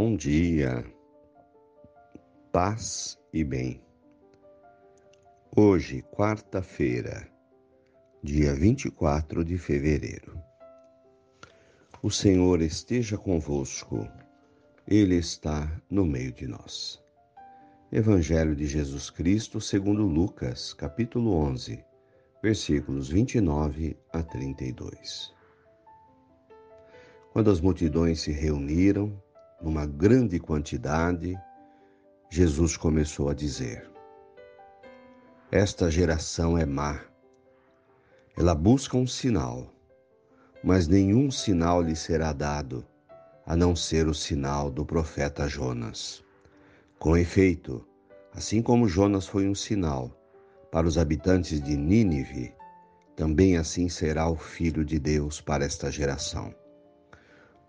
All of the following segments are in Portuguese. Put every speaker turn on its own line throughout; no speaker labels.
Bom dia, paz e bem. Hoje, quarta-feira, dia 24 de fevereiro. O Senhor esteja convosco, Ele está no meio de nós. Evangelho de Jesus Cristo segundo Lucas, capítulo 11, versículos 29 a 32. Quando as multidões se reuniram, numa grande quantidade, Jesus começou a dizer: Esta geração é má. Ela busca um sinal, mas nenhum sinal lhe será dado, a não ser o sinal do profeta Jonas. Com efeito, assim como Jonas foi um sinal para os habitantes de Nínive, também assim será o Filho de Deus para esta geração.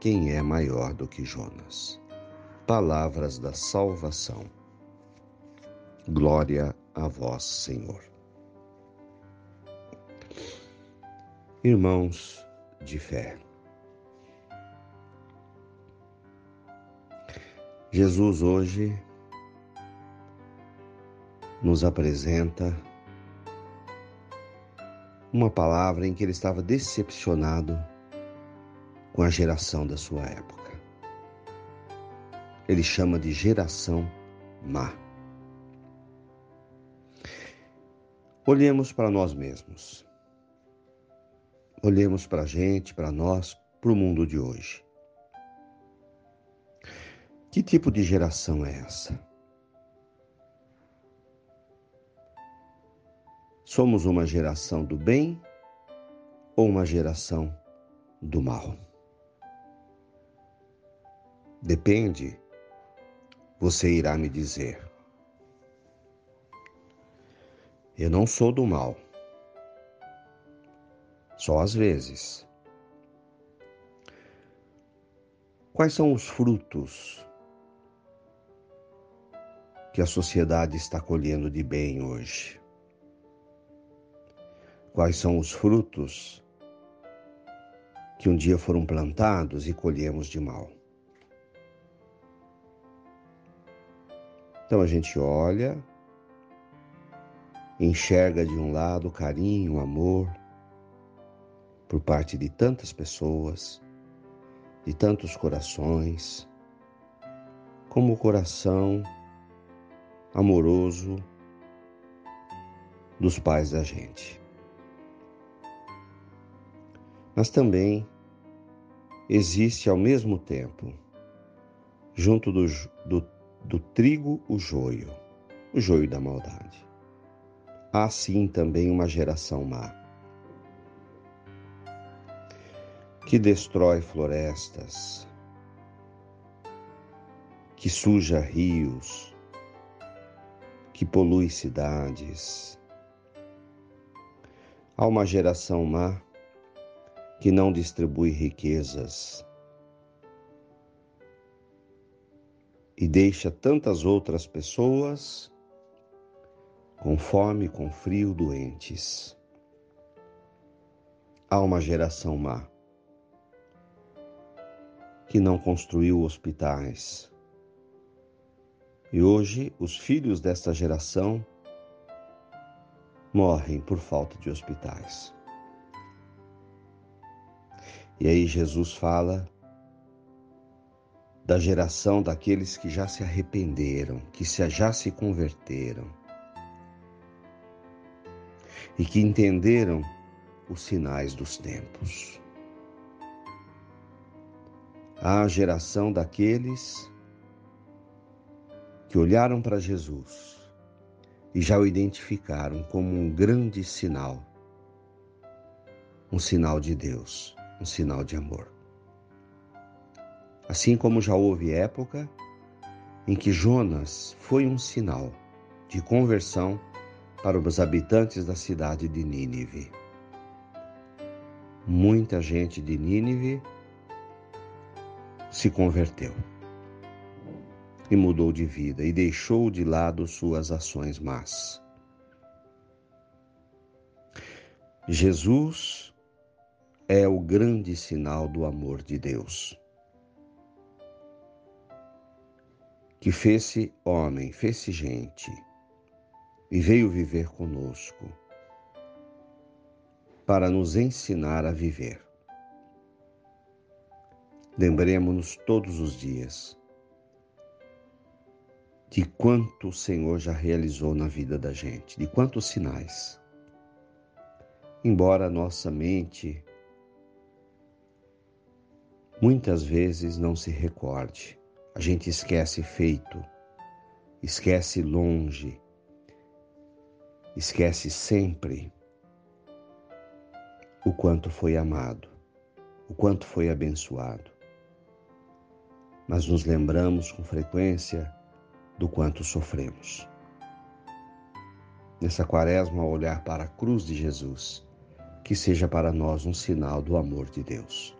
quem é maior do que Jonas. Palavras da salvação. Glória a vós, Senhor. Irmãos de fé, Jesus hoje nos apresenta uma palavra em que ele estava decepcionado com a geração da sua época. Ele chama de geração má. Olhemos para nós mesmos. Olhemos para a gente, para nós, para o mundo de hoje. Que tipo de geração é essa? Somos uma geração do bem ou uma geração do mal? Depende, você irá me dizer. Eu não sou do mal. Só às vezes. Quais são os frutos que a sociedade está colhendo de bem hoje? Quais são os frutos que um dia foram plantados e colhemos de mal? Então a gente olha, enxerga de um lado carinho, amor por parte de tantas pessoas, de tantos corações, como o coração amoroso dos pais da gente. Mas também existe ao mesmo tempo, junto do, do do trigo o joio, o joio da maldade. Há sim também uma geração má, que destrói florestas, que suja rios, que polui cidades. Há uma geração má que não distribui riquezas, e deixa tantas outras pessoas com fome, com frio, doentes. Há uma geração má que não construiu hospitais. E hoje os filhos desta geração morrem por falta de hospitais. E aí Jesus fala da geração daqueles que já se arrependeram, que já se converteram e que entenderam os sinais dos tempos. A geração daqueles que olharam para Jesus e já o identificaram como um grande sinal, um sinal de Deus, um sinal de amor. Assim como já houve época em que Jonas foi um sinal de conversão para os habitantes da cidade de Nínive. Muita gente de Nínive se converteu e mudou de vida e deixou de lado suas ações más. Jesus é o grande sinal do amor de Deus. Que fez-se homem, fez-se gente e veio viver conosco para nos ensinar a viver. Lembremos-nos todos os dias de quanto o Senhor já realizou na vida da gente, de quantos sinais. Embora a nossa mente muitas vezes não se recorde, a gente esquece feito, esquece longe, esquece sempre o quanto foi amado, o quanto foi abençoado. Mas nos lembramos com frequência do quanto sofremos. Nessa quaresma, ao olhar para a cruz de Jesus, que seja para nós um sinal do amor de Deus.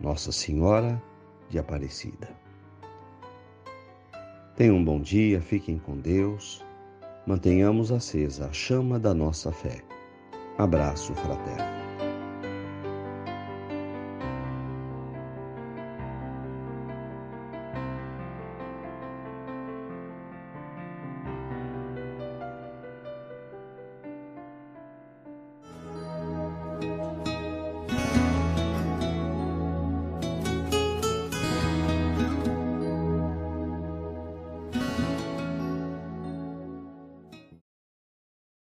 Nossa Senhora de Aparecida. Tenham um bom dia, fiquem com Deus, mantenhamos acesa a chama da nossa fé. Abraço fraterno.